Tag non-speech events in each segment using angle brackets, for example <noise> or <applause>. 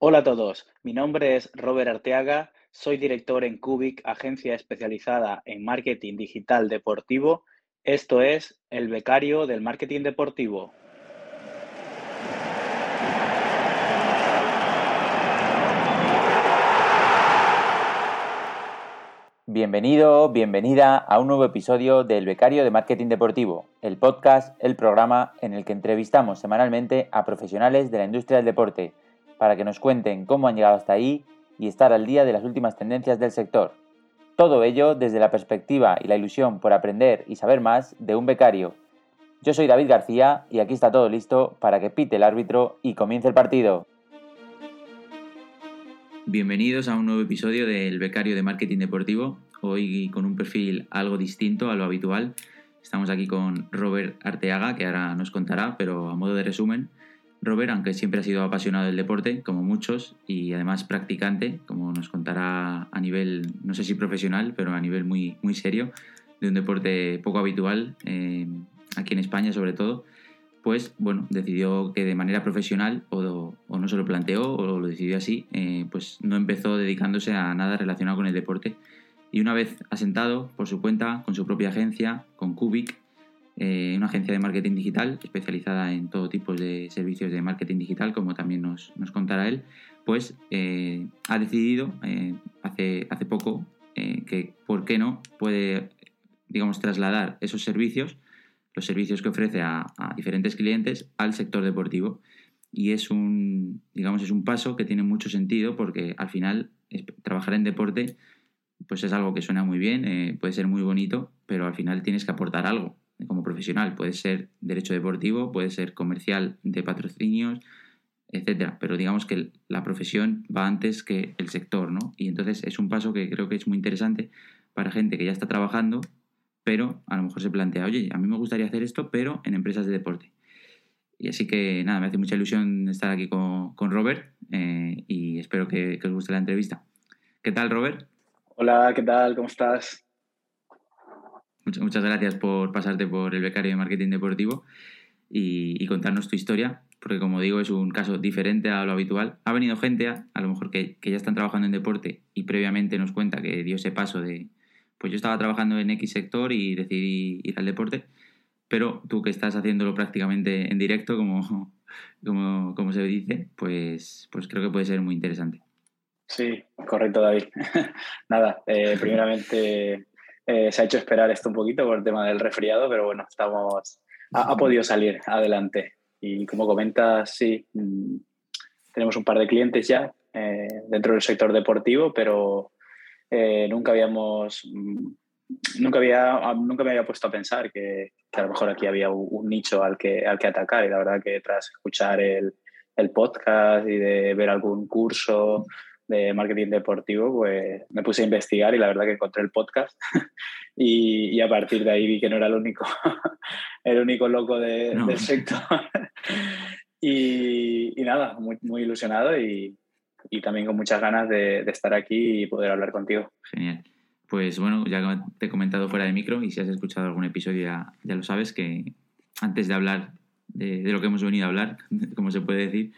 Hola a todos, mi nombre es Robert Arteaga, soy director en Cubic, agencia especializada en marketing digital deportivo. Esto es El Becario del Marketing Deportivo. Bienvenido, bienvenida a un nuevo episodio del Becario de Marketing Deportivo, el podcast, el programa en el que entrevistamos semanalmente a profesionales de la industria del deporte para que nos cuenten cómo han llegado hasta ahí y estar al día de las últimas tendencias del sector. Todo ello desde la perspectiva y la ilusión por aprender y saber más de un becario. Yo soy David García y aquí está todo listo para que pite el árbitro y comience el partido. Bienvenidos a un nuevo episodio del Becario de Marketing Deportivo, hoy con un perfil algo distinto a lo habitual. Estamos aquí con Robert Arteaga, que ahora nos contará, pero a modo de resumen, Robert, aunque siempre ha sido apasionado del deporte, como muchos, y además practicante, como nos contará a nivel, no sé si profesional, pero a nivel muy, muy serio, de un deporte poco habitual, eh, aquí en España sobre todo, pues bueno, decidió que de manera profesional, o, no se lo planteó, o lo decidió así, eh, pues no empezó dedicándose a nada relacionado con el deporte. Y una vez asentado por su cuenta, con su propia agencia, con Cubic, eh, una agencia de marketing digital especializada en todo tipo de servicios de marketing digital, como también nos, contará él, pues eh, ha decidido eh, hace, hace poco que, ¿por qué no?, puede, digamos, trasladar esos servicios, los servicios que ofrece a, diferentes clientes, al sector deportivo. Y es un, digamos, es un paso que tiene mucho sentido porque al final trabajar en deporte pues es algo que suena muy bien, puede ser muy bonito, pero al final tienes que aportar algo como profesional. Puede ser derecho deportivo, puede ser comercial de patrocinios, etcétera. Pero digamos que la profesión va antes que el sector, ¿no? Y entonces es un paso que creo que es muy interesante para gente que ya está trabajando, pero a lo mejor se plantea, oye, a mí me gustaría hacer esto, pero en empresas de deporte. Y así que nada, me hace mucha ilusión estar aquí con, Robert eh, y espero que, que os guste la entrevista. ¿Qué tal, Robert? Hola, ¿qué tal? ¿Cómo estás? Muchas, gracias por pasarte por el becario de marketing deportivo y, contarnos tu historia, porque como digo, es un caso diferente a lo habitual. Ha venido gente, a, lo mejor que, ya están trabajando en deporte y previamente nos cuenta que dio ese paso de, pues yo estaba trabajando en X sector y decidí ir al deporte, pero tú que estás haciéndolo prácticamente en directo, como, como, como se dice, pues, pues creo que puede ser muy interesante. Sí, correcto, David. <laughs> Nada, eh, primeramente eh, se ha hecho esperar esto un poquito por el tema del resfriado, pero bueno, estamos, ha, podido salir adelante. Y como comentas, sí, mm, tenemos un par de clientes ya eh, dentro del sector deportivo, pero eh, nunca habíamos, mm, nunca, había, nunca me había puesto a pensar que, a lo mejor aquí había un, nicho al que, al que atacar. Y la verdad que tras escuchar el, el podcast y de ver algún curso de marketing deportivo, pues me puse a investigar y la verdad que encontré el podcast <laughs> y, a partir de ahí vi que no era el único, <laughs> el único loco del sector. <laughs> y, nada, muy, muy ilusionado y, también con muchas ganas de, estar aquí y poder hablar contigo. Genial. Pues bueno, ya te he comentado fuera de micro y si has escuchado algún episodio ya, ya lo sabes que antes de hablar de, de, lo que hemos venido a hablar, como se puede decir,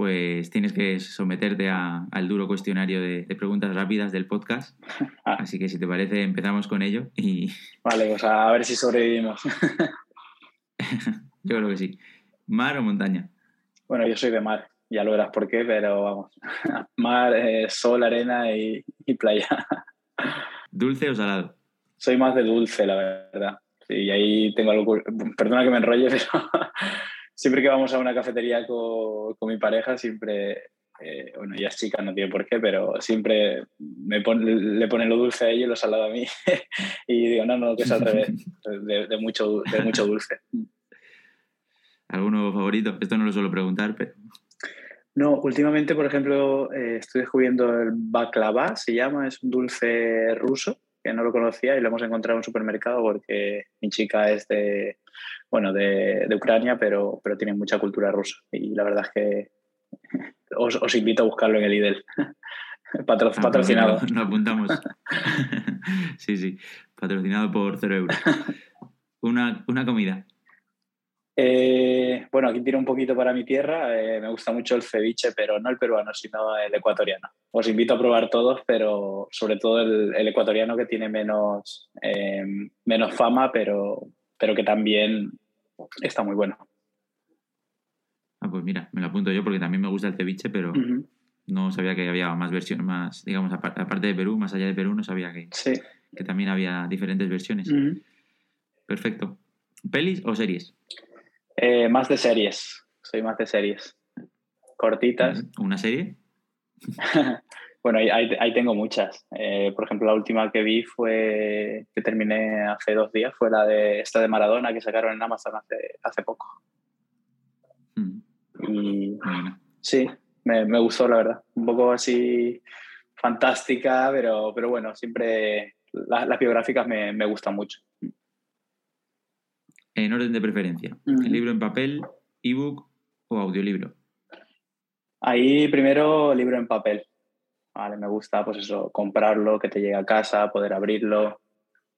pues tienes que someterte al duro cuestionario de, preguntas rápidas del podcast. <laughs> Ah. Así que si te parece, empezamos con ello. Y... <laughs> Vale, pues a ver si sobrevivimos. <laughs> yo creo que sí. ¿Mar o montaña? Bueno, yo soy de mar, ya lo verás por qué, pero vamos. Mar, eh, sol, arena y, y playa. ¿Dulce o salado? Soy más de dulce, la verdad. Sí, y ahí tengo algo. Perdona que me enrolle, pero siempre que vamos a una cafetería con, con mi pareja, siempre, eh, bueno, ella es chica, no tiene por qué, pero siempre me le pone lo dulce a ella y lo salado a mí. <laughs> y digo, no, no, que es al revés, <laughs> de, mucho, de mucho dulce. ¿Alguno favorito? Esto no lo suelo preguntar, pero... No, últimamente, por ejemplo, eh, estoy descubriendo el baklava, se llama, es un dulce ruso, que no lo conocía y lo hemos encontrado en un supermercado porque mi chica es de, bueno, de, Ucrania, pero, pero tiene mucha cultura rusa. Y la verdad es que <laughs> os, invito a buscarlo en el IDEL. <laughs> Ah, patrocinado. Lo, apuntamos. <laughs> sí, sí. Patrocinado por cero euros. Una, una comida. Eh, bueno, aquí tiro un poquito para mi tierra. Eh, me gusta mucho el ceviche, pero no el peruano, sino el ecuatoriano. Os invito a probar todos, pero sobre todo el, ecuatoriano que tiene menos, eh, menos fama, pero, pero que también está muy bueno. Ah, pues mira, me lo apunto yo porque también me gusta el ceviche, pero no sabía que había más versiones, más, digamos, aparte de Perú, más allá de Perú, no sabía que, que también había diferentes versiones. Perfecto. ¿Pelis o series? Eh, más de series. Soy más de series. Cortitas. ¿Una serie? <laughs> bueno, ahí, tengo muchas. Eh, por ejemplo, la última que vi fue, que terminé hace dos días, fue la de esta de Maradona que sacaron en Amazon hace, hace poco. Mm. Y sí, me, me, gustó, la verdad. Un poco así fantástica, pero, pero bueno, siempre las biográficas me, me gustan mucho en orden de preferencia. ¿El libro en papel, ebook o audiolibro? Ahí primero libro en papel. Vale, me gusta pues eso, comprarlo, que te llegue a casa, poder abrirlo,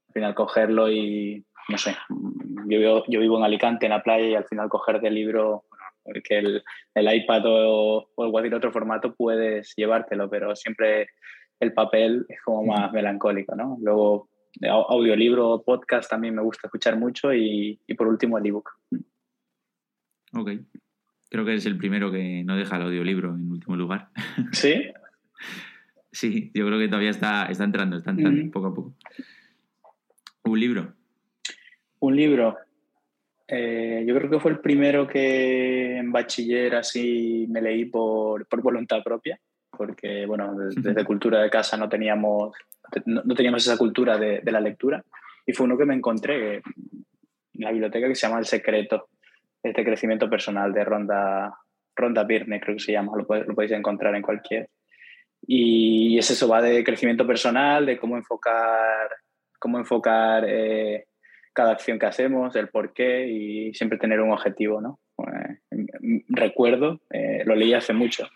al final cogerlo y no sé, yo vivo, yo vivo en Alicante, en la playa, y al final coger del libro, que el, el iPad o, o cualquier otro formato puedes llevártelo, pero siempre el papel es como más melancólico, ¿no? Luego audiolibro, podcast también me gusta escuchar mucho y, por último el ebook. Ok. Creo que eres el primero que no deja el audiolibro en último lugar. ¿Sí? Sí, yo creo que todavía está, está entrando, está entrando poco a poco. ¿Un libro? Un libro. Eh, yo creo que fue el primero que en bachiller así me leí por, por voluntad propia, porque bueno, <laughs> desde cultura de casa no teníamos no, teníamos esa cultura de, de, la lectura. Y fue uno que me encontré en la biblioteca que se llama El Secreto, este crecimiento personal de Ronda, Ronda Birne, creo que se llama, lo, lo podéis encontrar en cualquier. Y es eso, va de crecimiento personal, de cómo enfocar, cómo enfocar eh, cada acción que hacemos, el por qué y siempre tener un objetivo, ¿no? Eh, recuerdo, eh, lo leí hace mucho.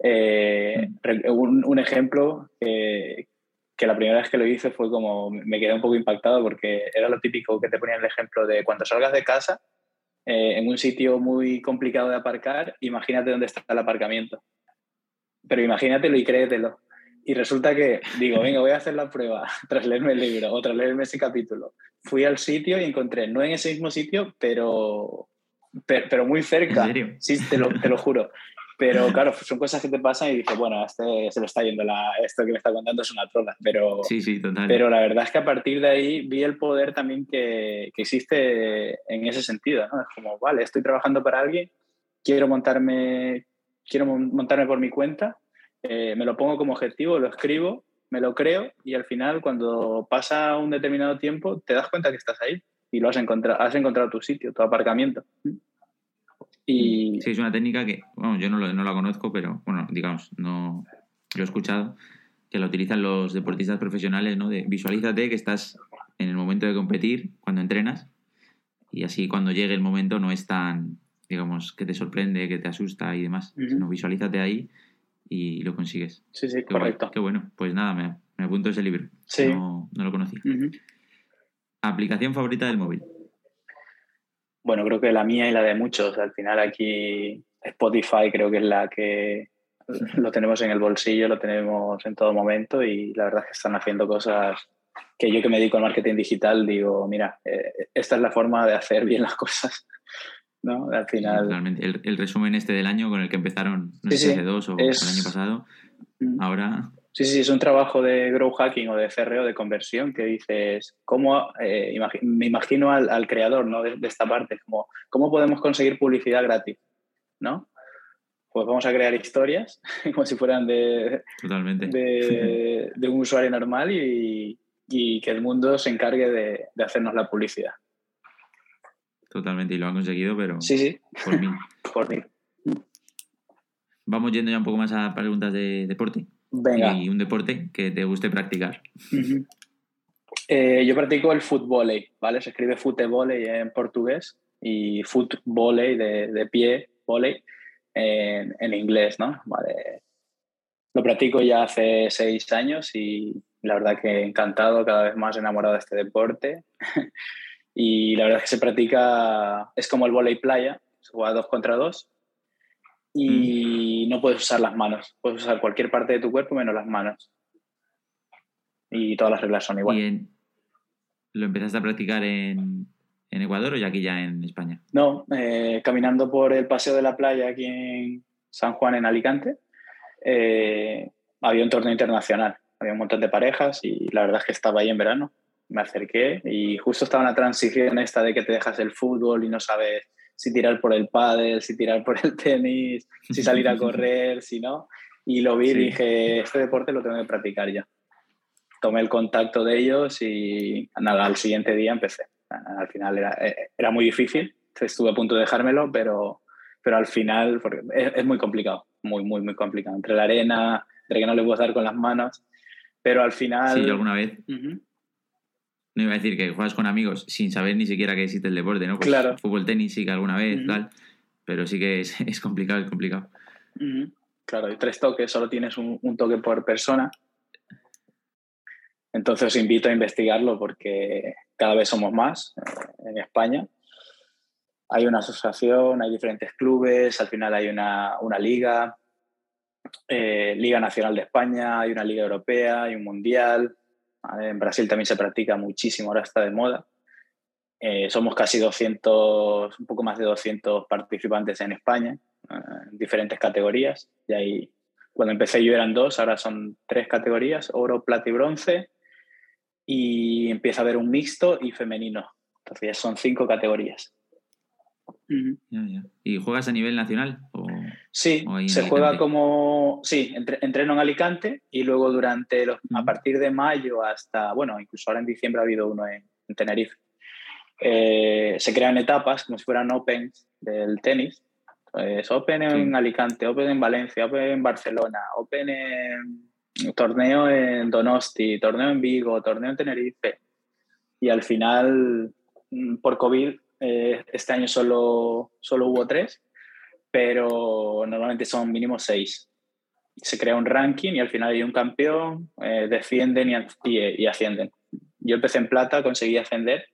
un, un, ejemplo que, que la primera vez que lo hice fue como, me quedé un poco impactado porque era lo típico que te ponía el ejemplo de cuando salgas de casa, en un sitio muy complicado de aparcar, imagínate dónde está el aparcamiento. Pero imagínatelo y créetelo. Y resulta que digo, venga, voy a hacer la prueba <laughs> tras leerme el libro o tras leerme ese capítulo. Fui al sitio y encontré, no en ese mismo sitio, pero, pero, muy cerca. Sí, te lo, te lo juro. Pero <laughs> claro, son cosas que te pasan y dices, bueno, este se lo está yendo, la, esto que me está contando es una trola. Pero, sí, sí, total. pero la verdad es que a partir de ahí vi el poder también que, que existe en ese sentido. ¿no? Es como, vale, estoy trabajando para alguien, quiero montarme, quiero montarme por mi cuenta, eh, me lo pongo como objetivo, lo escribo, me lo creo y al final cuando pasa un determinado tiempo te das cuenta que estás ahí y lo has encontrado, has encontrado tu sitio, tu aparcamiento. Sí, es una técnica que, bueno, yo no, no, la conozco, pero bueno, digamos, no lo he escuchado, que la utilizan los deportistas profesionales, ¿no? De visualízate que estás en el momento de competir, cuando entrenas, y así cuando llegue el momento no es tan, digamos, que te sorprende, que te asusta y demás, sino visualízate ahí y lo consigues. Sí, sí, correcto. qué bueno, pues nada, me, me apunto ese libro. Sí. No, no lo conocía. ¿Aplicación favorita del móvil? bueno, creo que la mía y la de muchos. Al final aquí Spotify creo que es la que <laughs> lo tenemos en el bolsillo, lo tenemos en todo momento y la verdad es que están haciendo cosas que yo que me dedico al marketing digital digo, mira, eh, esta es la forma de hacer bien las cosas. ¿No? Al final... el, resumen este del año con el que empezaron, no sé si hace dos o el año pasado, mm. ahora Sí, sí, es un trabajo de grow hacking o de CRO, de conversión, que dices, ¿cómo, eh, me imagino al, creador ¿no? de, esta parte, como, ¿cómo podemos conseguir publicidad gratis? ¿no? Pues vamos a crear historias <laughs> como si fueran de, Totalmente. de, <laughs> un usuario normal y, que el mundo se encargue de, hacernos la publicidad. Totalmente, y lo han conseguido, pero sí, sí. por mí. <laughs> por mí. Vamos yendo ya un poco más a preguntas de deporte. Y un deporte que te guste practicar. Eh, yo practico el fútbol, ¿vale? Se escribe fútbol en portugués y fútbol de, de pie, volei en, en, inglés, ¿no? Vale. Lo practico ya hace seis años y la verdad que encantado, cada vez más enamorado de este deporte. <laughs> Y la verdad es que se practica, es como el volei playa, se juega dos contra dos y mm. no puedes usar las manos, puedes usar cualquier parte de tu cuerpo menos las manos. Y todas las reglas son iguales. ¿Lo empezaste a practicar en, en Ecuador o ya aquí ya en España? No, eh, caminando por el paseo de la playa aquí en San Juan, en Alicante, eh, había un torneo internacional. Había un montón de parejas y la verdad es que estaba ahí en verano. Me acerqué y justo estaba en la transición esta de que te dejas el fútbol y no sabes si tirar por el pádel, si tirar por el tenis, si salir a <laughs> correr, si no. Y lo vi y dije, este deporte lo tengo que practicar ya. Tomé el contacto de ellos y nada, al siguiente día empecé. Al final era, eh, era muy difícil, estuve a punto de dejármelo, pero, pero al final porque es, muy complicado, muy, muy, muy complicado. Entre la arena, entre que no le puedo dar con las manos, pero al final... Sí, yo alguna vez... No iba a decir que juegas con amigos sin saber ni siquiera que existe el deporte, ¿no? Pues claro. Fútbol, tenis sí que alguna vez, tal, pero sí que es, <laughs> es complicado, es complicado. Claro, hay tres toques, solo tienes un, un toque por persona. Entonces os invito a investigarlo porque cada vez somos más eh, en España. Hay una asociación, hay diferentes clubes, al final hay una, una liga, eh, Liga Nacional de España, hay una Liga Europea, hay un Mundial. En Brasil también se practica muchísimo, ahora está de moda. Eh, somos casi 200, un poco más de 200 participantes en España, en diferentes categorías. Y ahí, cuando empecé yo eran dos, ahora son tres categorías, oro, plata y bronce y empieza a haber un mixto y femenino. Entonces ya son cinco categorías. ¿Y juegas a nivel nacional? Sí, se juega como. Sí, entreno en Alicante y luego durante los. A partir de mayo hasta. Bueno, incluso ahora en diciembre ha habido uno en, Tenerife. Eh, se crean etapas como si fueran Open del tenis. Pues Open en Alicante, Open en Valencia, Open en Barcelona, Open en torneo en Donosti, torneo en Vigo, torneo en Tenerife. Y al final, mm, por COVID, eh, este año solo, solo hubo tres, pero normalmente son mínimo seis. Se crea un ranking y al final hay un campeón, eh, defienden y, y, ascienden. Yo empecé en plata, conseguí ascender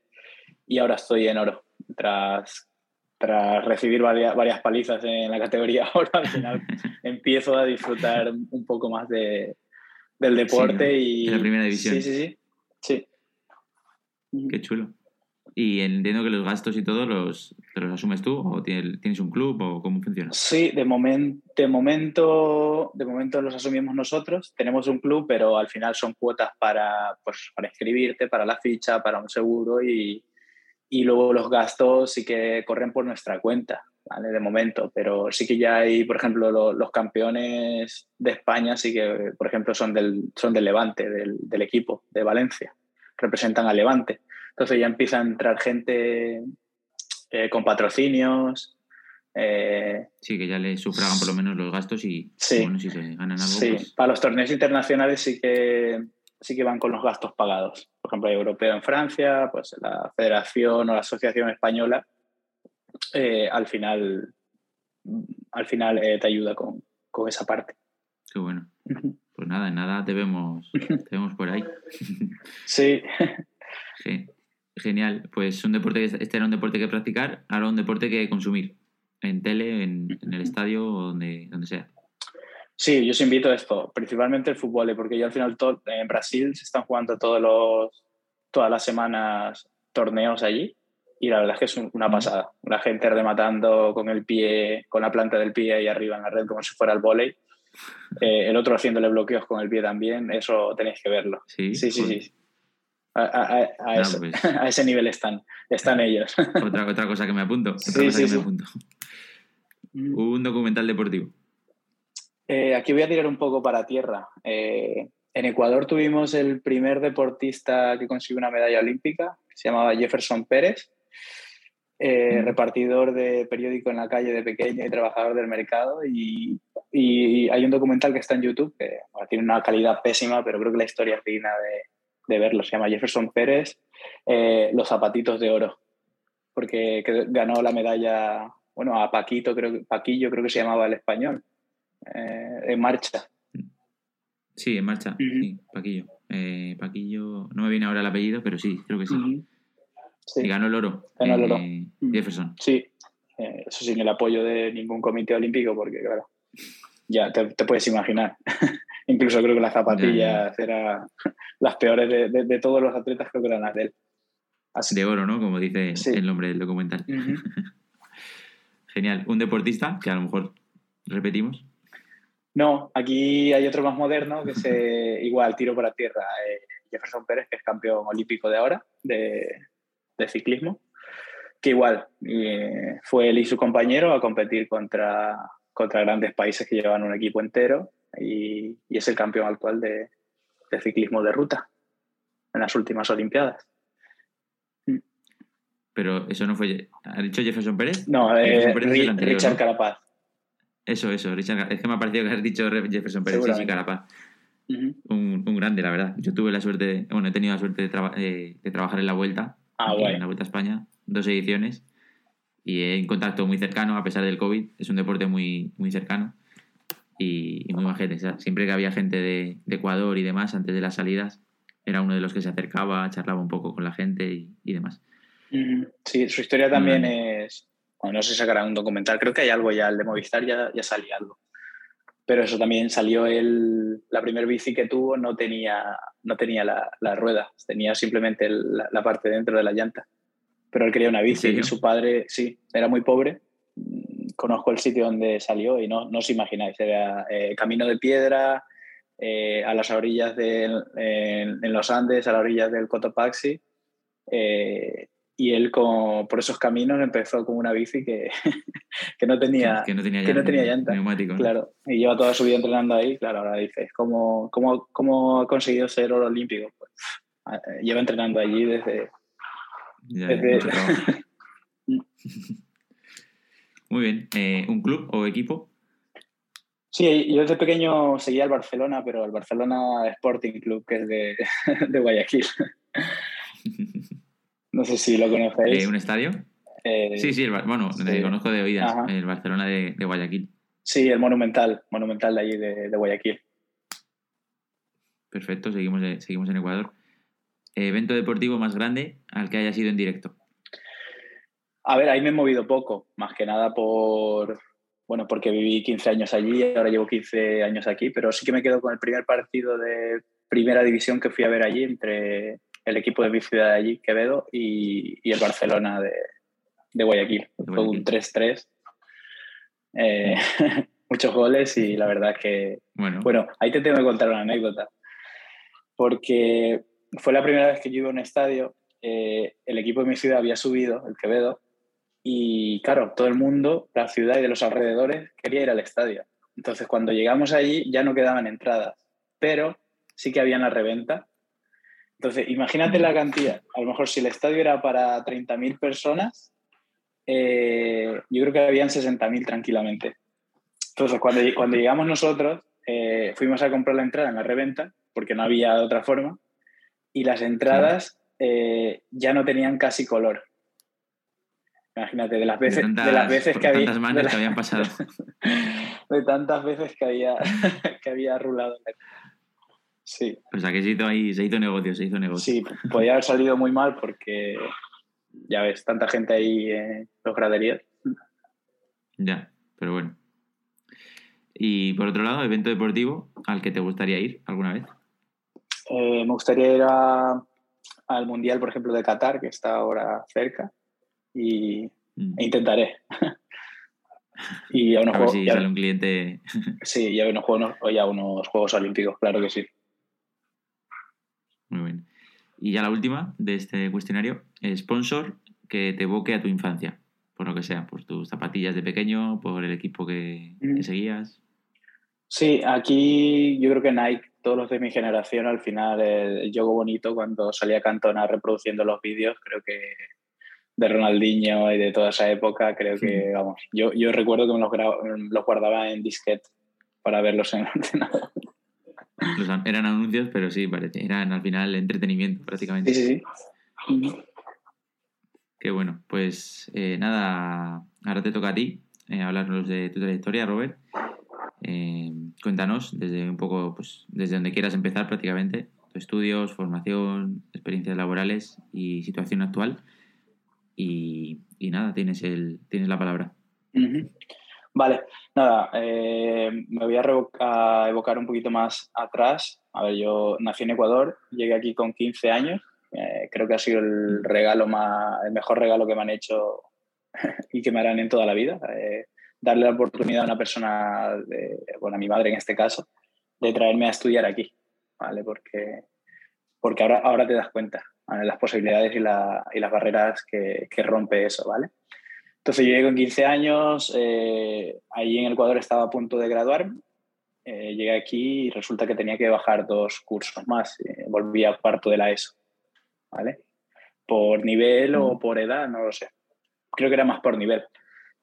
y ahora estoy en oro. Tras, tras recibir varias, varias palizas en la categoría <laughs> oro, al final <laughs> empiezo a disfrutar un poco más de, del deporte y... En la primera división. Sí, sí, sí. sí. Qué chulo. Y entiendo que los gastos y todo los, los asumes tú o tienes un club o cómo funciona. Sí, de, momento de, momento, de momento los asumimos nosotros. Tenemos un club, pero al final son cuotas para, pues, para inscribirte, para la ficha, para un seguro y, y luego los gastos sí que corren por nuestra cuenta. De momento, pero sí que ya hay, por ejemplo, los campeones de España, sí que, por ejemplo, son del, son del Levante, del, del, equipo de Valencia, representan al Levante. Entonces ya empieza a entrar gente eh, con patrocinios. Eh, sí, que ya le sufragan por lo menos los gastos y bueno, si se ganan algo. Sí, pues para los torneos internacionales sí que, sí que van con los gastos pagados. Por ejemplo, el europeo en Francia, pues la Federación o la Asociación Española eh, al final, al final te ayuda con, con, esa parte. Qué bueno. Pues nada, en nada te vemos, te vemos por ahí. Sí. <laughs> Genial. Pues un deporte, este era un deporte que practicar, ahora un deporte que consumir. En tele, en, el estadio o donde, donde sea. Sí, yo os invito a esto, principalmente el fútbol, porque ya al final en Brasil se están jugando todos los, todas las semanas torneos allí y la verdad es que es una pasada. La gente rematando con el pie, con la planta del pie ahí arriba en la red como si fuera el volei. Eh, el otro haciéndole bloqueos con el pie también, eso tenéis que verlo. Sí, sí, sí. A, pues. <laughs> a, ese, nivel están, están ellos. Otra, otra cosa que me apunto. Otra cosa que me apunto. Mm. Un documental deportivo. Eh, aquí voy a tirar un poco para tierra. Eh, en Ecuador tuvimos el primer deportista que consiguió una medalla olímpica, se llamaba Jefferson Pérez. Eh, repartidor de periódico en la calle de pequeño y trabajador del mercado. Y, hay un documental que está en YouTube que tiene una calidad pésima, pero creo que la historia es digna de, verlo. Se llama Jefferson Pérez, eh, Los zapatitos de oro, porque ganó la medalla, bueno, a Paquito, creo, Paquillo creo que se llamaba el español, eh, en marcha. Sí, en marcha, sí, Paquillo. Paquillo, no me viene ahora el apellido, pero sí, creo que sí. Y ganó el oro. Ganó el oro. Eh, Jefferson. Sí, eh, eso sin el apoyo de ningún comité olímpico, porque claro, ya te, puedes imaginar. <laughs> Incluso creo que las zapatillas eran <laughs> las peores de, todos los atletas, creo que eran las de él. De oro, ¿no? Como dice el nombre del documental. <laughs> Genial. ¿Un deportista que a lo mejor repetimos? No, aquí hay otro más moderno que es <laughs> igual, tiro para tierra. Eh, Jefferson Pérez, que es campeón olímpico de ahora, de, ciclismo, que igual eh, fue él y su compañero a competir contra, contra grandes países que llevan un equipo entero y, es el campeón actual de, ciclismo de ruta en las últimas Olimpiadas. Pero eso no fue. ¿Ha dicho Jefferson Pérez? No, eh, Richard Carapaz. Eso, eso, Richard. Es que me ha parecido que has dicho Jefferson Pérez, sí, sí, Carapaz. un, un, grande, la verdad. Yo tuve la suerte, bueno, he tenido la suerte de, eh, de trabajar en la Vuelta, ah, en la Vuelta a España, dos ediciones, y en contacto muy cercano, a pesar del COVID. Es un deporte muy, muy cercano y, muy majete. siempre que había gente de, de, Ecuador y demás, antes de las salidas, era uno de los que se acercaba, charlaba un poco con la gente y, y demás. Sí, su historia también es. Bueno, no sé si sacará un documental, creo que hay algo ya, el de Movistar ya, ya salía algo. Pero eso también salió él, la primer bici que tuvo no tenía, no tenía la, la rueda, tenía simplemente la, parte dentro de la llanta. Pero él quería una bici y su padre, sí, era muy pobre. Conozco el sitio donde salió y no, no os imagináis, era eh, camino de piedra, eh, a las orillas de, en, en, los Andes, a las orillas del Cotopaxi. Eh, y él con, por esos caminos empezó con una bici que, <laughs> que no tenía que, no tenía, llanta, neumático claro. Y lleva toda su vida entrenando ahí claro ahora dices cómo, cómo, cómo ha conseguido ser oro olímpico pues, lleva entrenando allí desde, <laughs> <laughs> muy bien eh, un club o equipo Sí, yo desde pequeño seguía al Barcelona, pero el Barcelona Sporting Club, que es de, <laughs> de Guayaquil. <laughs> No sé si lo conocéis. ¿Un estadio? Eh, sí, sí, bueno, conozco de oídas, el Barcelona de, Guayaquil. Sí, el Monumental, Monumental de allí de, Guayaquil. Perfecto, seguimos, seguimos en Ecuador. ¿Evento deportivo más grande al que haya sido en directo? A ver, ahí me he movido poco, más que nada por, bueno, porque viví 15 años allí y ahora llevo 15 años aquí, pero sí que me quedo con el primer partido de primera división que fui a ver allí entre el equipo de mi ciudad de allí, Quevedo, y, el Barcelona de, Guayaquil. Fue un 3-3. Eh, <laughs> muchos goles y la verdad que... Bueno. bueno, ahí te tengo que contar una anécdota. Porque fue la primera vez que yo iba a un estadio, eh, el equipo de mi ciudad había subido, el Quevedo, y claro, todo el mundo, la ciudad y de los alrededores, quería ir al estadio. Entonces, cuando llegamos allí ya no quedaban entradas, pero sí que había la reventa entonces, imagínate la cantidad. A lo mejor si el estadio era para 30.000 personas, eh, yo creo que habían 60.000 tranquilamente. Entonces, cuando, cuando llegamos nosotros, eh, fuimos a comprar la entrada en la reventa, porque no había otra forma, y las entradas eh, ya no tenían casi color. Imagínate, de las veces, de, las veces que había. Tantas que habían pasado. <laughs> de tantas veces que había, <laughs> que había rulado. Sí. O sea que se hizo ahí, se hizo negocio, se hizo negocio. Sí, podía haber salido muy mal porque ya ves, tanta gente ahí en los graderías. Ya, pero bueno. Y por otro lado, evento deportivo al que te gustaría ir alguna vez. Eh, me gustaría ir al Mundial, por ejemplo, de Qatar, que está ahora cerca, y mm. e intentaré. <laughs> <laughs> y a unos juegos, si sale un cliente. sí, ya unos, juegos, ya unos Juegos Olímpicos, claro que sí. Muy bien. Y ya la última de este cuestionario, sponsor que te evoque a tu infancia, por lo que sea, por tus zapatillas de pequeño, por el equipo que, mm. seguías. Sí, aquí yo creo que Nike, todos los de mi generación, al final el, juego bonito cuando salía Cantona reproduciendo los vídeos, creo que de Ronaldinho y de toda esa época, creo que, vamos, yo, yo recuerdo que me los, los guardaba en disquete para verlos en el ordenador eran anuncios, pero sí, parece, eran al final entretenimiento prácticamente. Sí, sí, Qué bueno, pues eh, nada, ahora te toca a ti eh, hablarnos de tu trayectoria, Robert. Eh, cuéntanos desde un poco, pues desde donde quieras empezar prácticamente, tus estudios, formación, experiencias laborales y situación actual y, nada, tienes, el, tienes la palabra. Vale, nada, eh, me voy a, evocar un poquito más atrás. A ver, yo nací en Ecuador, llegué aquí con 15 años. Eh, creo que ha sido el regalo más, el mejor regalo que me han hecho <laughs> y que me harán en toda la vida. Eh, darle la oportunidad a una persona, de, bueno, a mi madre en este caso, de traerme a estudiar aquí, ¿vale? Porque, porque ahora, ahora te das cuenta las posibilidades y, y las barreras que, que rompe eso, ¿vale? Entonces yo llegué con 15 años, eh, ahí en Ecuador estaba a punto de graduarme, eh, llegué aquí y resulta que tenía que bajar dos cursos más, eh, volví a cuarto de la ESO, ¿vale? Por nivel o mm. por edad, no lo sé. Creo que era más por nivel.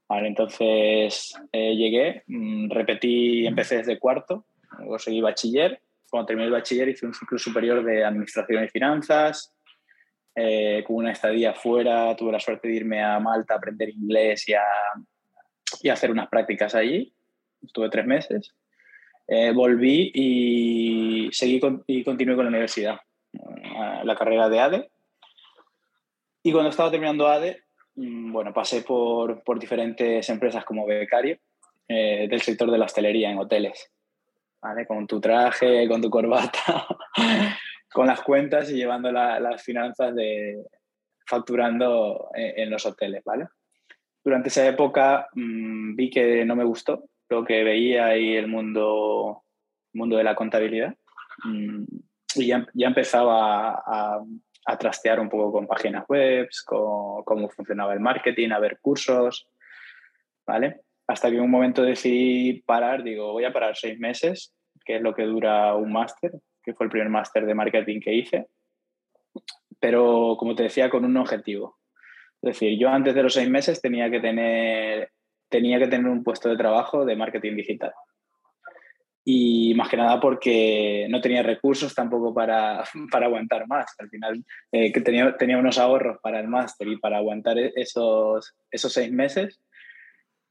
Vale, entonces llegué, mm, repetí, empecé desde cuarto, luego seguí bachiller. Cuando terminé el bachiller hice un ciclo superior de Administración y Finanzas, eh, con una estadía fuera, tuve la suerte de irme a Malta a aprender inglés y a, y hacer unas prácticas allí. Estuve tres meses. Eh, volví y seguí y continué con la universidad, eh, la carrera de ADE. Y cuando estaba terminando ADE, mm, bueno, pasé por, por diferentes empresas como becario del sector de la hostelería en hoteles. ¿vale? Con tu traje, con tu corbata, <laughs> con las cuentas y llevando las finanzas de facturando en, los hoteles, ¿vale? Durante esa época mm, vi que no me gustó lo que veía ahí el mundo, mundo de la contabilidad mm, y ya, ya empezaba a, a, trastear un poco con páginas web, con cómo funcionaba el marketing, a ver cursos, ¿vale? Hasta que en un momento decidí parar, digo, voy a parar seis meses, que es lo que dura un máster, que fue el primer máster de marketing que hice, pero como te decía, con un objetivo. Es decir, yo antes de los seis meses tenía que tener, tenía que tener un puesto de trabajo de marketing digital. Y más que nada porque no tenía recursos tampoco para, <laughs> para aguantar más. Al final eh, que tenía, tenía unos ahorros para el máster y para aguantar esos, esos seis meses,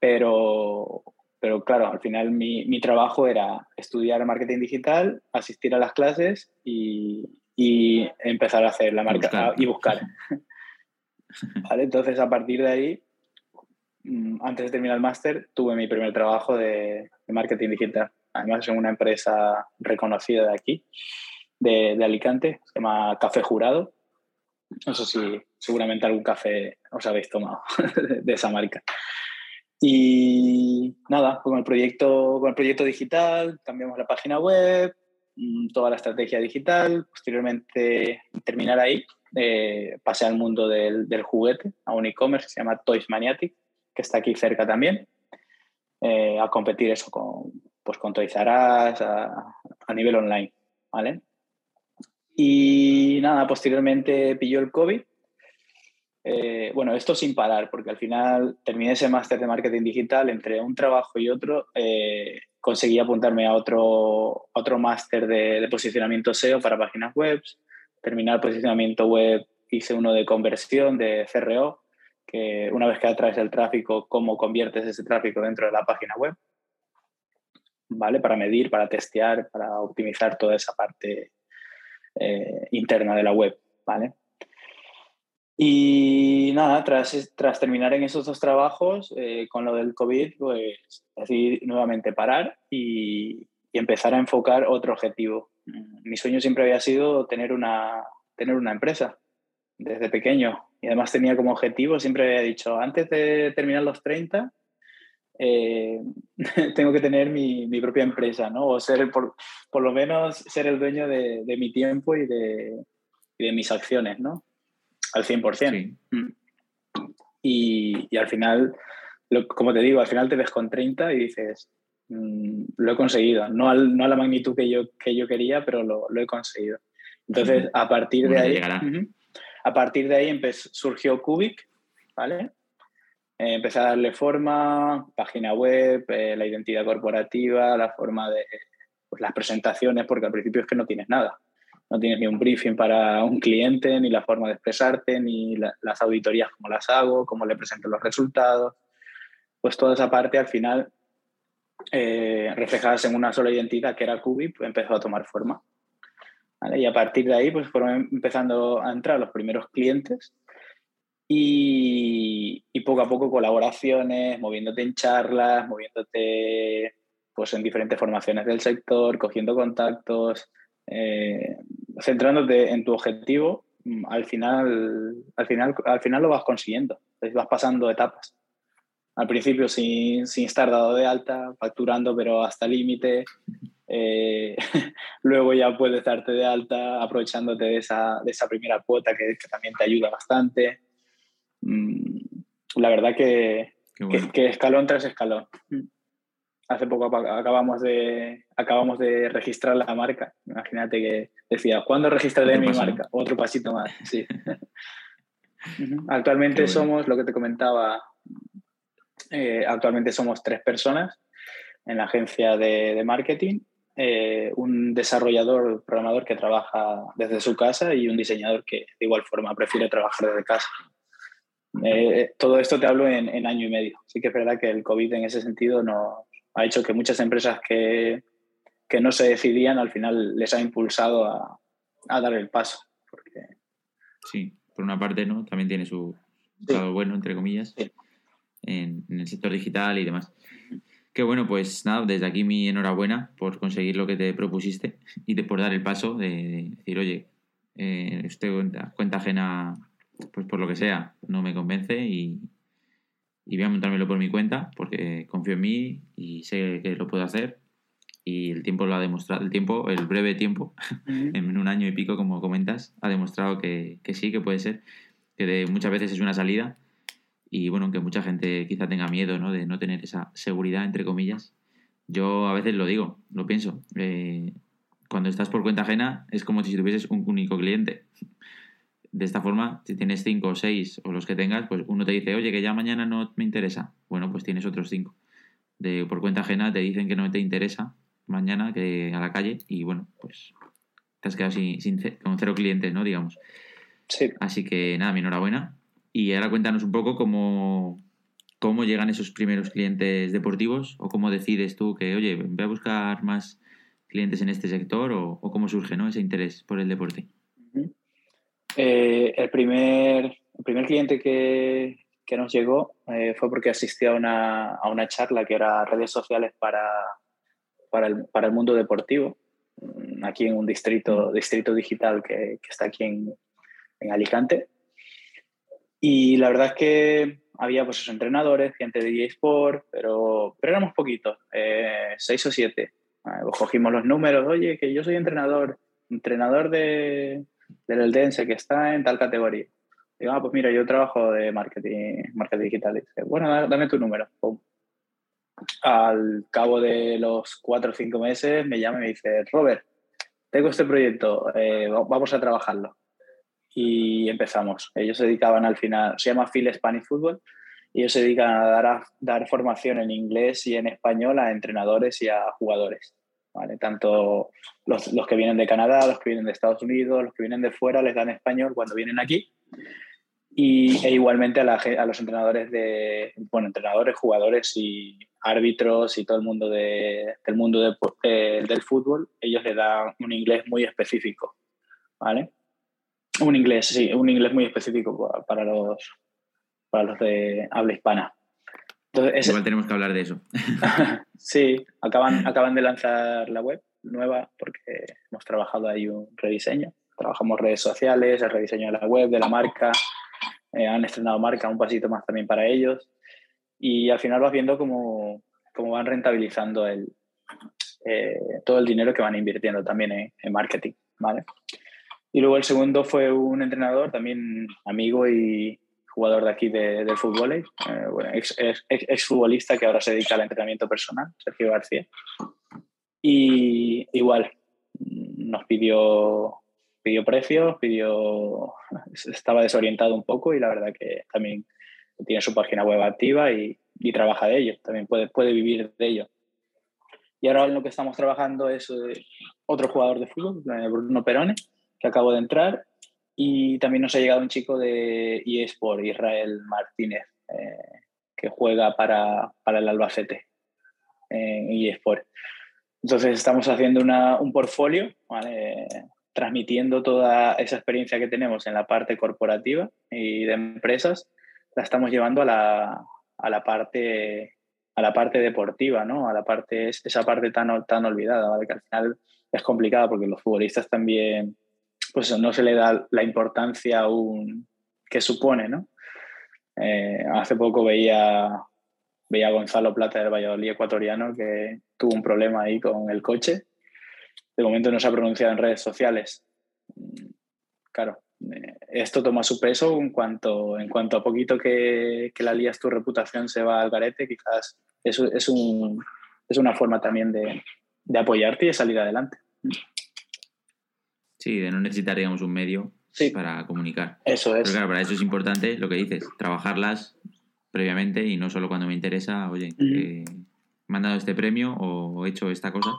pero, pero claro, al final mi, mi, trabajo era estudiar marketing digital, asistir a las clases y, y empezar a hacer la marca y buscar. <laughs> ¿Vale? Entonces, a partir de ahí, mm, antes de terminar el máster, tuve mi primer trabajo de, de, marketing digital. Además, en una empresa reconocida de aquí, de, de Alicante, se llama Café Jurado. No sé si seguramente algún café os habéis tomado <laughs> de esa marca. Y nada, con el proyecto, con el proyecto digital, cambiamos la página web, mm, toda la estrategia digital. Posteriormente, terminar ahí, eh, pasé al mundo del, del juguete, a un e-commerce que se llama Toys Maniatic, que está aquí cerca también, eh, a competir eso con, pues Toys a, a nivel online, ¿vale? Y nada, posteriormente pilló el COVID eh, bueno, esto sin parar, porque al final terminé ese máster de marketing digital, entre un trabajo y otro, eh, conseguí apuntarme a otro, otro máster de, posicionamiento SEO para páginas web, terminar posicionamiento web, hice uno de conversión de CRO, que una vez que atraes el tráfico, cómo conviertes ese tráfico dentro de la página web, ¿vale? Para medir, para testear, para optimizar toda esa parte eh, interna de la web, ¿vale? Y nada, tras, tras terminar en esos dos trabajos, eh, con lo del COVID, pues decidí nuevamente parar y, empezar a enfocar otro objetivo. Mm, mi sueño siempre había sido tener una, tener una empresa desde pequeño. Y además tenía como objetivo, siempre había dicho, antes de terminar los 30, eh, <laughs> tengo que tener mi, mi, propia empresa, ¿no? O ser, por, por lo menos, ser el dueño de, de mi tiempo y de, y de mis acciones, ¿no? Al 100%. Mm. Y, y, al final, como te digo, al final te ves con 30 y dices, mm, lo he conseguido. No, al, no, a la magnitud que yo, que yo quería, pero lo, lo he conseguido. Entonces, a partir de ahí, a partir de ahí surgió Cubic, ¿vale? Eh, empecé a darle forma, página web, eh, la identidad corporativa, la forma de pues, las presentaciones, porque al principio es que no tienes nada no tienes ni un briefing para un cliente, ni la forma de expresarte, ni las auditorías como las hago, cómo le presento los resultados. Pues toda esa parte al final, eh, reflejadas en una sola identidad que era Cubi, pues empezó a tomar forma. Y a partir de ahí pues fueron empezando a entrar los primeros clientes y, poco a poco colaboraciones, moviéndote en charlas, moviéndote pues, en diferentes formaciones del sector, cogiendo contactos, eh, centrándote en tu objetivo, mm, al final, al, final, al final lo vas consiguiendo. vas pasando etapas. Al principio sin, sin estar dado de alta, facturando, pero hasta límite. Eh, <laughs> luego ya puedes darte de alta aprovechándote de esa, de esa primera cuota que, que, también te ayuda bastante. Mm, la verdad que, que, escalón tras escalón. Hace poco acabamos de, acabamos de registrar la marca. Imagínate que decía, ¿cuándo registraré mi marca? Otro pasito más, sí. <laughs> Actualmente somos, lo que te comentaba, eh, actualmente somos tres personas en la agencia de, marketing, eh, un desarrollador, programador que trabaja desde su casa y un diseñador que de igual forma prefiere trabajar desde casa. Eh, todo esto te hablo en, año y medio. Sí que es verdad que el COVID en ese sentido no, ha hecho que muchas empresas que, que no se decidían al final les ha impulsado a, a dar el paso. Porque... Sí, por una parte, ¿no? También tiene su lado bueno, entre comillas, en, en, el sector digital y demás. Qué bueno, pues nada, desde aquí mi enhorabuena por conseguir lo que te propusiste y de, por dar el paso de, decir, oye, eh, usted cuenta, cuenta ajena pues por lo que sea, no me convence y, voy a montármelo por mi cuenta porque confío en mí y sé que lo puedo hacer y el tiempo lo ha demostrado, el tiempo, el breve tiempo, <laughs> en un año y pico, como comentas, ha demostrado que, sí, que puede ser, que de, muchas veces es una salida y bueno, que mucha gente quizá tenga miedo ¿no? de no tener esa seguridad, entre comillas. Yo a veces lo digo, lo pienso. Eh, cuando estás por cuenta ajena es como si tuvieses un único cliente de esta forma, si tienes cinco o seis o los que tengas, pues uno te dice, oye, que ya mañana no me interesa. Bueno, pues tienes otros cinco. De, por cuenta ajena te dicen que no te interesa mañana que a la calle y bueno, pues te has quedado sin, con cero clientes, ¿no? Digamos. Sí. Así que nada, mi enhorabuena. Y ahora cuéntanos un poco cómo, cómo llegan esos primeros clientes deportivos o cómo decides tú que, oye, voy a buscar más clientes en este sector o, o cómo surge ¿no? ese interés por el deporte. Eh, el, primer, el primer cliente que, que nos llegó eh, fue porque asistía a una, a una, charla que era redes sociales para, para, el, para el mundo deportivo, mm, aquí en un distrito, distrito digital que, que está aquí en, en, Alicante. Y la verdad es que había pues esos entrenadores, gente de eSport, pero, pero éramos poquitos, eh, seis o siete. cogimos los números, oye, que yo soy entrenador, entrenador de, del Eldense que está en tal categoría. Digo, ah, pues mira, yo trabajo de marketing, marketing digital. dice, bueno, dame tu número. Al cabo de los cuatro o cinco meses me llama y me dice, Robert, tengo este proyecto, eh, vamos a trabajarlo. Y empezamos. Ellos se dedicaban al final, se llama Phil Spanish Football, y ellos se dedican a dar, a dar formación en inglés y en español a entrenadores y a jugadores. Tanto los, que vienen de Canadá, los que vienen de Estados Unidos, los que vienen de fuera, les dan español cuando vienen aquí. Y, e igualmente a, los entrenadores de, bueno, entrenadores, jugadores y árbitros y todo el mundo de, del mundo de, del fútbol, ellos le dan un inglés muy específico, ¿vale? Un inglés, sí, un inglés muy específico para los, para los de habla hispana. Igual tenemos que hablar de eso. <laughs> sí, acaban, acaban de lanzar la web nueva porque hemos trabajado ahí un rediseño. Trabajamos redes sociales, el rediseño de la web, de la marca. Eh, han estrenado marca, un pasito más también para ellos. Y al final vas viendo cómo, cómo van rentabilizando el, eh, todo el dinero que van invirtiendo también en, en marketing. ¿vale? Y luego el segundo fue un entrenador, también amigo y, jugador de aquí de, del fútbol, eh, ex, ex, futbolista que ahora se dedica al entrenamiento personal, Sergio García. Y igual, nos pidió, pidió precios, pidió, <laughs> estaba desorientado un poco y la verdad que también tiene su página web activa y, y trabaja de ello, también puede, puede vivir de ello. Y ahora en lo que estamos trabajando es eh, otro jugador de fútbol, eh, Bruno Perone, que acabo de entrar y también nos ha llegado un chico de eSport, Israel Martínez, eh, que juega para, para, el Albacete en eSport. Entonces estamos haciendo una, un portfolio transmitiendo toda esa experiencia que tenemos en la parte corporativa y de empresas, la estamos llevando a la, a la parte a la parte deportiva, ¿no? A la parte, esa parte tan, tan olvidada, ¿vale? Que al final es complicada porque los futbolistas también, pues no se le da la importancia aún que supone, ¿no? Eh, hace poco veía, veía a Gonzalo Plata del Valladolid ecuatoriano que tuvo un problema ahí con el coche. De momento no se ha pronunciado en redes sociales. Claro, eh, esto toma su peso en cuanto, en cuanto a poquito que, que la lías tu reputación se va al garete, quizás es, es, un, es una forma también de, de, apoyarte y de salir adelante. Sí, de no necesitar, digamos, un medio para comunicar. Eso es. Pero claro, para eso es importante lo que dices, trabajarlas previamente y no solo cuando me interesa, oye, me han dado este premio o he hecho esta cosa,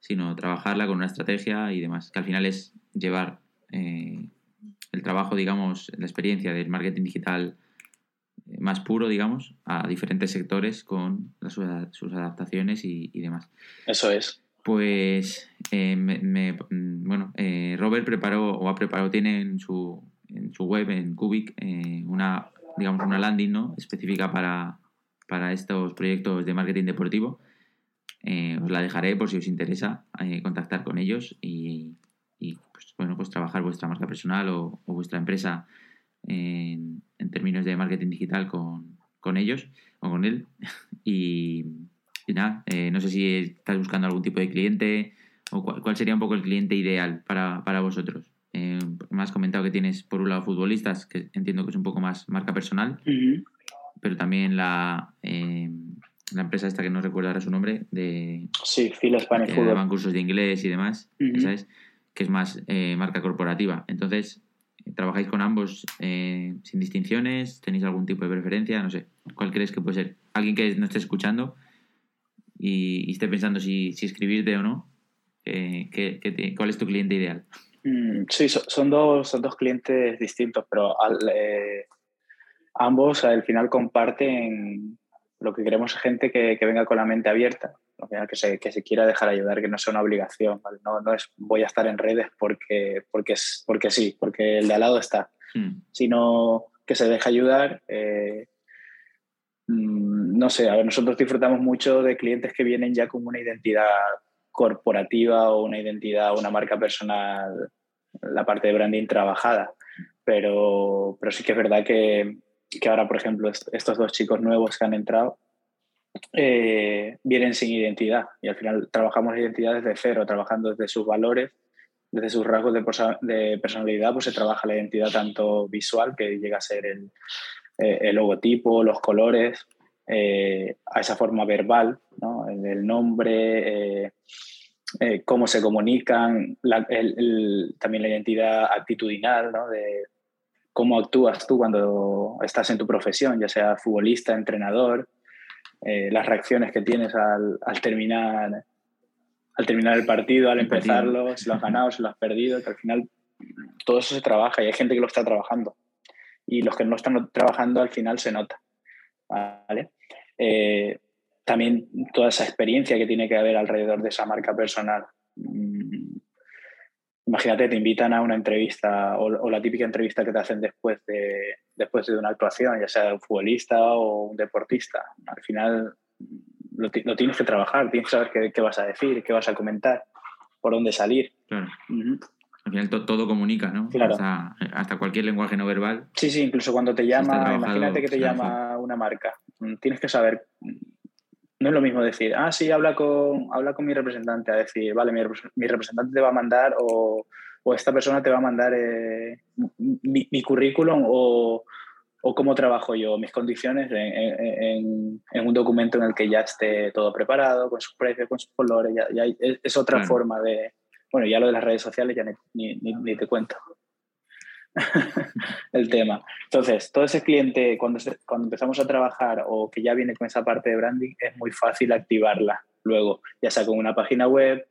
sino trabajarla con una estrategia y demás, que al final es llevar eh, el trabajo, digamos, la experiencia del marketing digital eh, más puro, digamos, a diferentes sectores con sus, adaptaciones y, demás. Eso es. Pues, eh, mm, bueno, eh, Robert preparó o ha preparado, tiene en su, en su web, en Cubic, una, digamos, una landing ¿no? específica para, para estos proyectos de marketing deportivo. os la dejaré por si os interesa contactar con ellos y, pues, bueno, pues trabajar vuestra marca personal o, vuestra empresa en, términos de marketing digital con, con, ellos o con él. <laughs> Y, nada, eh, no sé si estás buscando algún tipo de cliente o cuál, sería un poco el cliente ideal para, para vosotros. Eh, me has comentado que tienes por un lado futbolistas, que entiendo que es un poco más marca personal, pero también la, eh, la empresa esta que no recuerdo ahora su nombre, de... Sí, Fila Spanish Football. cursos de inglés y demás, ¿sabes? que es más eh, marca corporativa. Entonces, ¿trabajáis con ambos eh, sin distinciones? ¿Tenéis algún tipo de preferencia? No sé. ¿Cuál crees que puede ser? Alguien que no esté escuchando y, esté pensando si, si, escribirte o no. ¿qué, cuál es tu cliente ideal? Mm, sí, son, dos, son dos clientes distintos, pero eh, ambos al final comparten lo que queremos gente que, que venga con la mente abierta que se, que se quiera dejar ayudar, que no sea una obligación, no, no, es voy a estar en redes porque, porque, es, porque sí, porque el de al lado está, hmm. sino que se deje ayudar. Eh, mm, no sé, a ver, nosotros disfrutamos mucho de clientes que vienen ya con una identidad corporativa o una identidad, una marca personal, la parte de branding trabajada. Pero, pero sí que es verdad que, que ahora, por ejemplo, estos dos chicos nuevos que han entrado, eh, vienen sin identidad y al final trabajamos identidad desde cero, trabajando desde sus valores, desde sus rasgos de, personalidad, pues se trabaja la identidad tanto visual, que llega a ser el, eh, logotipo, los colores, eh, a esa forma verbal, ¿no? el, nombre, cómo se comunican, también la identidad actitudinal, ¿no? de cómo actúas tú cuando estás en tu profesión, ya sea futbolista, entrenador, eh, las reacciones que tienes al, al, terminar, al terminar el partido, al empezarlo, si lo has ganado, si lo has perdido, que al final todo eso se trabaja y hay gente que lo está trabajando. Y los que no están trabajando al final se nota. ¿vale? Eh, también toda esa experiencia que tiene que haber alrededor de esa marca personal. Mm, imagínate, te invitan a una entrevista o, la típica entrevista que te hacen después de, después de una actuación, ya sea un futbolista o un deportista. Al final lo, tienes que trabajar, tienes que saber qué, vas a decir, qué vas a comentar, por dónde salir. Al final todo comunica, ¿no? Claro. hasta cualquier lenguaje no verbal. Sí, sí, incluso cuando te llama, imagínate que te llama una marca, tienes que saber no es lo mismo decir, ah, sí, habla con, habla con mi representante, a decir, vale, mi, representante te va a mandar o, o, esta persona te va a mandar eh, mi, currículum o, o, cómo trabajo yo, mis condiciones en, en, un documento en el que ya esté todo preparado, con sus precios, con sus colores, ya, es, otra forma de... Bueno, ya lo de las redes sociales ya ni, te cuento. <laughs> el tema. Entonces, todo ese cliente, cuando, cuando empezamos a trabajar o que ya viene con esa parte de branding, es muy fácil activarla luego, ya sea con una página web,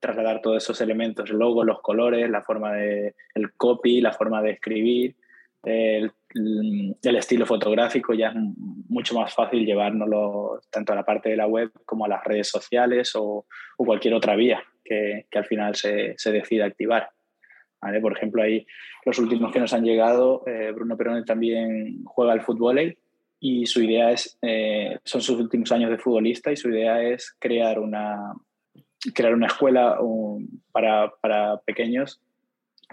trasladar todos esos elementos, el logo, los colores, la forma de, el copy, la forma de escribir, el, el, estilo fotográfico, ya es mucho más fácil llevárnoslo tanto a la parte de la web como a las redes sociales o, o cualquier otra vía que, que al final se, se decida activar. ¿vale? Por ejemplo, ahí los últimos que nos han llegado, eh, Bruno Perone también juega al fútbol y su idea es, eh, son sus últimos años de futbolista y su idea es crear una, crear una escuela para, para, pequeños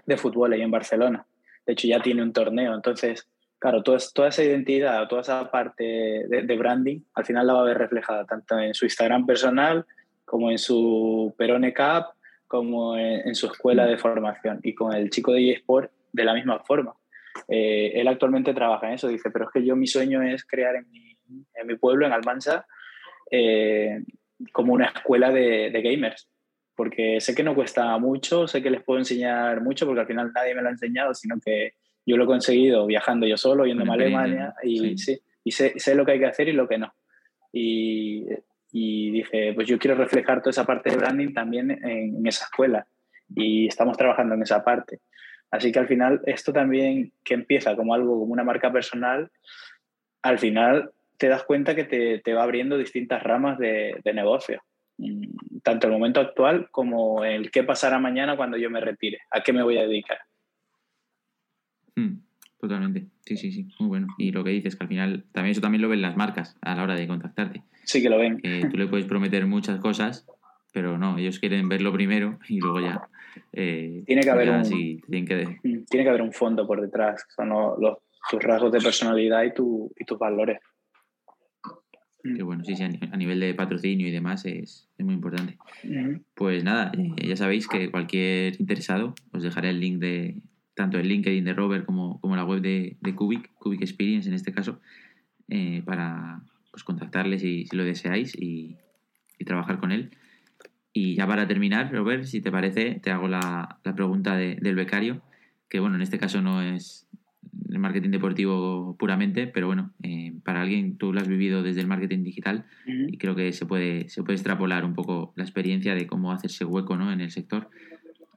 de fútbol ahí en Barcelona. De hecho, ya tiene un torneo. Entonces, claro, toda, toda esa identidad, toda esa parte de, branding, al final la va a ver reflejada tanto en su Instagram personal como en su Perone Cup, como en, su escuela de formación. Y con el chico de eSport, de la misma forma. Eh, él actualmente trabaja en eso, dice, pero es que yo mi sueño es crear en mi, en mi pueblo, en Almansa, eh, como una escuela de, de, gamers, porque sé que no cuesta mucho, sé que les puedo enseñar mucho, porque al final nadie me lo ha enseñado, sino que yo lo he conseguido viajando yo solo, yendo a Alemania, y, sí. y sé, sé, lo que hay que hacer y lo que no. Y, y, dije, pues yo quiero reflejar toda esa parte de branding también en, en esa escuela, y estamos trabajando en esa parte. Así que al final, esto también que empieza como algo, como una marca personal, al final te das cuenta que te, te va abriendo distintas ramas de, de, negocio, mm, tanto el momento actual como el qué pasará mañana cuando yo me retire, a qué me voy a dedicar. Hmm, totalmente, sí, sí, sí, muy bueno. Y lo que dices, que al final también eso también lo ven las marcas a la hora de contactarte. Sí que lo ven. Que tú le puedes prometer muchas cosas, pero no, ellos quieren verlo primero y luego ya. Eh, tiene, que haber un, tienen que... Mm, tiene que haber un fondo por detrás, son los, tus rasgos de personalidad y, tu, y tus valores. Que bueno, sí, sí, a nivel de patrocinio y demás es, es muy importante. Pues nada, eh, ya sabéis que cualquier interesado, os dejaré el link de tanto el LinkedIn de Robert como, como la web de, de Cubic, Cubic Experience en este caso, eh, para pues, contactarles si, si lo deseáis y, y, trabajar con él. Y ya para terminar, Robert, si te parece, te hago la, la pregunta de, del becario, que bueno, en este caso no es el marketing deportivo puramente, pero bueno, eh, para alguien tú lo has vivido desde el marketing digital y creo que se puede, se puede extrapolar un poco la experiencia de cómo hacerse hueco ¿no? en el sector.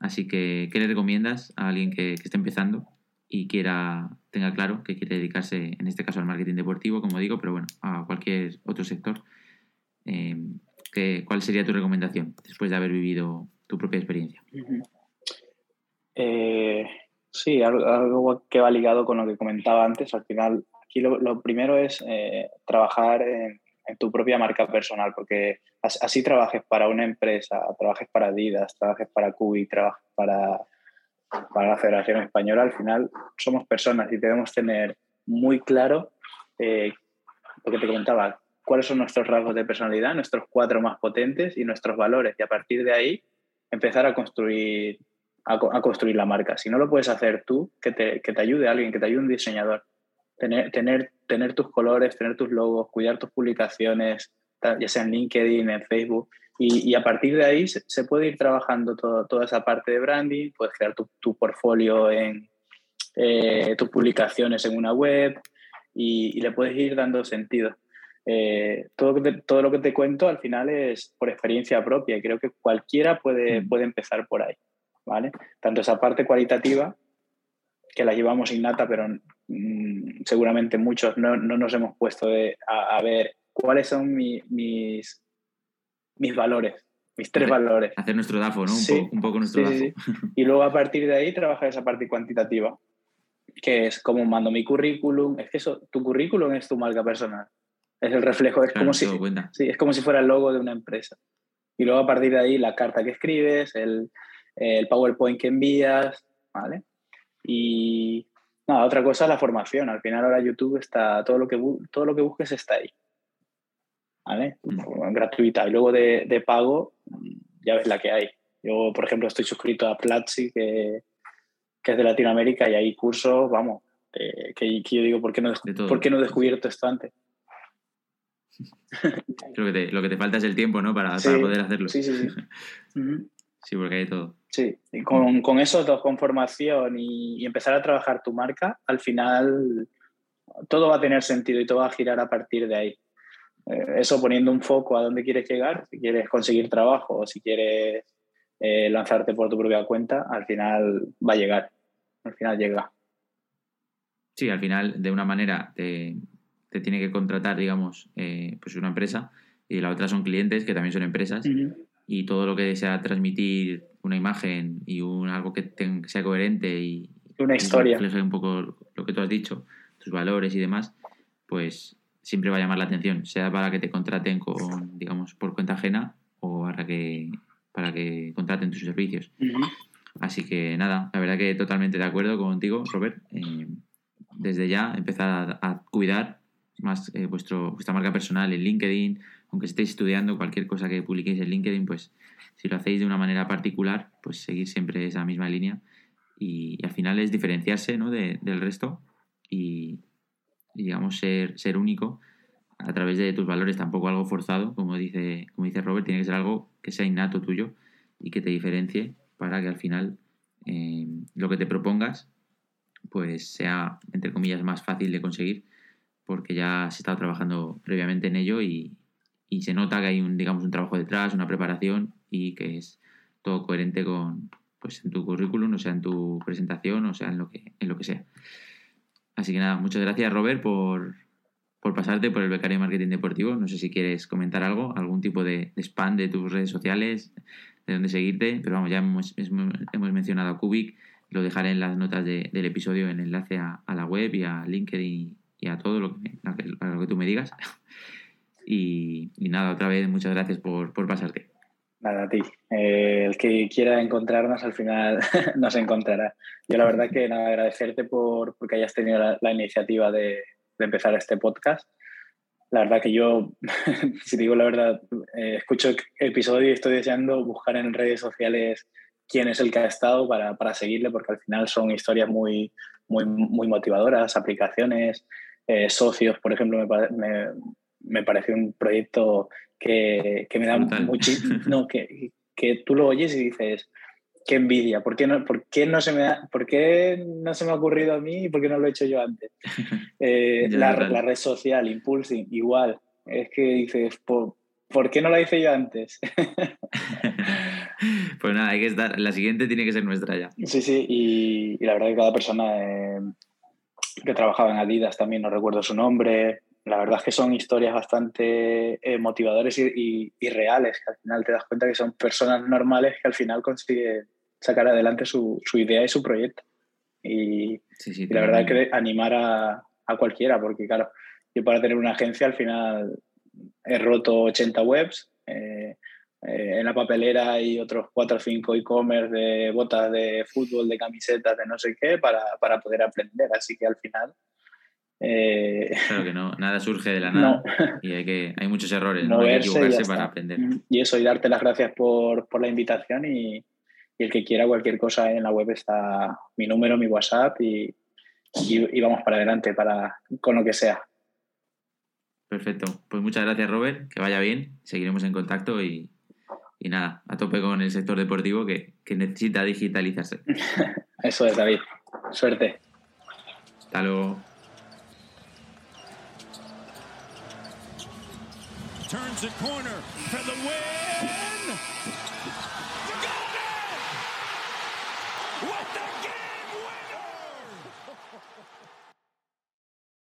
Así que, ¿qué le recomiendas a alguien que, que, esté empezando y quiera, tenga claro que quiere dedicarse, en este caso al marketing deportivo, como digo, pero bueno, a cualquier otro sector? Eh, ¿qué, ¿Cuál sería tu recomendación después de haber vivido tu propia experiencia? eh, Sí, algo, que va ligado con lo que comentaba antes. Al final, aquí lo, primero es eh, trabajar en, tu propia marca personal, porque así, trabajes para una empresa, trabajes para Adidas, trabajes para Cubi, trabajes para, para la Federación Española, al final somos personas y debemos tener muy claro eh, lo que te comentaba, cuáles son nuestros rasgos de personalidad, nuestros cuatro más potentes y nuestros valores. Y a partir de ahí empezar a construir a, construir la marca. Si no lo puedes hacer tú, que te, que te ayude alguien, que te ayude un diseñador. Tener, tener, tener tus colores, tener tus logos, cuidar tus publicaciones, ya sea en LinkedIn, en Facebook. Y, y a partir de ahí se, se puede ir trabajando todo, toda esa parte de branding, puedes crear tu, tu portfolio en eh, tus publicaciones en una web y, y, le puedes ir dando sentido. Eh, todo, todo lo que te cuento al final es por experiencia propia y creo que cualquiera puede, puede empezar por ahí. ¿vale? Tanto esa parte cualitativa, que la llevamos innata, pero seguramente muchos no, no, nos hemos puesto de, a, a, ver cuáles son mi, mis, mis valores, mis tres hacer, valores. Hacer nuestro DAFO, ¿no? Un, sí, po, un poco nuestro sí, DAFO. Sí. <laughs> Y luego a partir de ahí trabajar esa parte cuantitativa, que es como mando mi currículum. Es que eso, tu currículum es tu marca personal. Es el reflejo, es, claro, como, si, sí, es como si fuera el logo de una empresa. Y luego a partir de ahí la carta que escribes, el, el PowerPoint que envías, ¿vale? Y nada, otra cosa es la formación. Al final ahora YouTube está, todo lo que, todo lo que busques está ahí, ¿vale? Mm. Gratuita. Y luego de, de, pago, ya ves la que hay. Yo, por ejemplo, estoy suscrito a Platzi, que, que es de Latinoamérica, y hay cursos, vamos, eh, que, que, yo digo, ¿por qué no, ¿por qué no he descubierto esto antes? <laughs> Creo que te, lo que te falta es el tiempo, ¿no? Para, sí, para poder hacerlo. Sí, sí, sí. <laughs> uh -huh. Sí, porque hay todo. Sí, y con, con esos dos, con formación y, y, empezar a trabajar tu marca, al final todo va a tener sentido y todo va a girar a partir de ahí. Eh, eso poniendo un foco a dónde quieres llegar, si quieres conseguir trabajo o si quieres eh, lanzarte por tu propia cuenta, al final va a llegar. Al final llega. Sí, al final, de una manera, te, te tiene que contratar, digamos, eh, pues una empresa y la otra son clientes que también son empresas. Uh -huh y todo lo que sea transmitir una imagen y un, algo que, sea coherente y una historia. refleje un poco lo que tú has dicho, tus valores y demás, pues siempre va a llamar la atención, sea para que te contraten con, digamos, por cuenta ajena o para que, para que contraten tus servicios. Así que nada, la verdad que totalmente de acuerdo contigo, Robert. Eh, desde ya empezar a, cuidar más eh, vuestro, vuestra marca personal en LinkedIn, aunque estéis estudiando cualquier cosa que publiquéis en LinkedIn, pues si lo hacéis de una manera particular, pues seguir siempre esa misma línea y, al final es diferenciarse ¿no? del resto y, digamos ser, ser único a través de tus valores, tampoco algo forzado, como dice, como dice Robert, tiene que ser algo que sea innato tuyo y que te diferencie para que al final eh, lo que te propongas pues sea, entre comillas, más fácil de conseguir porque ya se está trabajando previamente en ello y, se nota que hay un, digamos, un trabajo detrás, una preparación y que es todo coherente con, pues en tu currículum, o sea, en tu presentación, o sea, en lo que, en lo que sea. Así que nada, muchas gracias Robert por, pasarte por el becario de marketing deportivo. No sé si quieres comentar algo, algún tipo de, spam de tus redes sociales, de dónde seguirte, pero vamos, ya hemos, hemos mencionado a Cubic, lo dejaré en las notas del episodio en enlace a, la web y a LinkedIn y a todo lo que, lo que tú me digas. Y, nada, otra vez muchas gracias por, pasarte. Nada, a ti. Eh, el que quiera encontrarnos al final <laughs> nos encontrará. Yo la verdad que nada, agradecerte por porque hayas tenido la, iniciativa de, empezar este podcast. La verdad que yo, <laughs> si digo la verdad, eh, escucho el episodio y estoy deseando buscar en redes sociales quién es el que ha estado para, para seguirle, porque al final son historias muy, muy, muy motivadoras, aplicaciones, eh, socios, por ejemplo, me, me, me, parece un proyecto que, que me da muchísimo, <laughs> no, que, que tú lo oyes y dices, qué envidia, ¿por qué no, por qué no, se, me ha, por qué no se me ha ocurrido a mí y por qué no lo he hecho yo antes? <laughs> Eh, la, la, red social, Impulsing, igual, es que dices, ¿por, ¿por qué no la hice yo antes? <laughs> pues nada, hay que estar. La siguiente tiene que ser nuestra ya. Sí, sí, y, la verdad que cada persona eh, que trabajaba en Adidas también, no recuerdo su nombre. La verdad es que son historias bastante eh, motivadoras y, reales, que al final te das cuenta que son personas normales que al final consiguen sacar adelante su, idea y su proyecto. Y, la verdad que animar a, a cualquiera, porque claro, yo para tener una agencia al final he roto 80 webs. Eh, eh, en la papelera hay otros 4 o 5 e-commerce de botas de fútbol, de camisetas, de no sé qué, para, para poder aprender. Así que al final. Eh, claro que no, <laughs> nada surge de la nada. Y hay, que, hay muchos errores, no, hay que equivocarse para aprender. Mm, y eso, y darte las gracias por, por la invitación. Y, y, el que quiera cualquier cosa en la web está mi número, mi WhatsApp y, y, y vamos para adelante para, con lo que sea. Perfecto. Pues muchas gracias, Robert. Que vaya bien. Seguiremos en contacto y, y nada, a tope con el sector deportivo que, que necesita digitalizarse. <laughs> Eso es, David. Suerte. Hasta luego. Turns the corner for the win.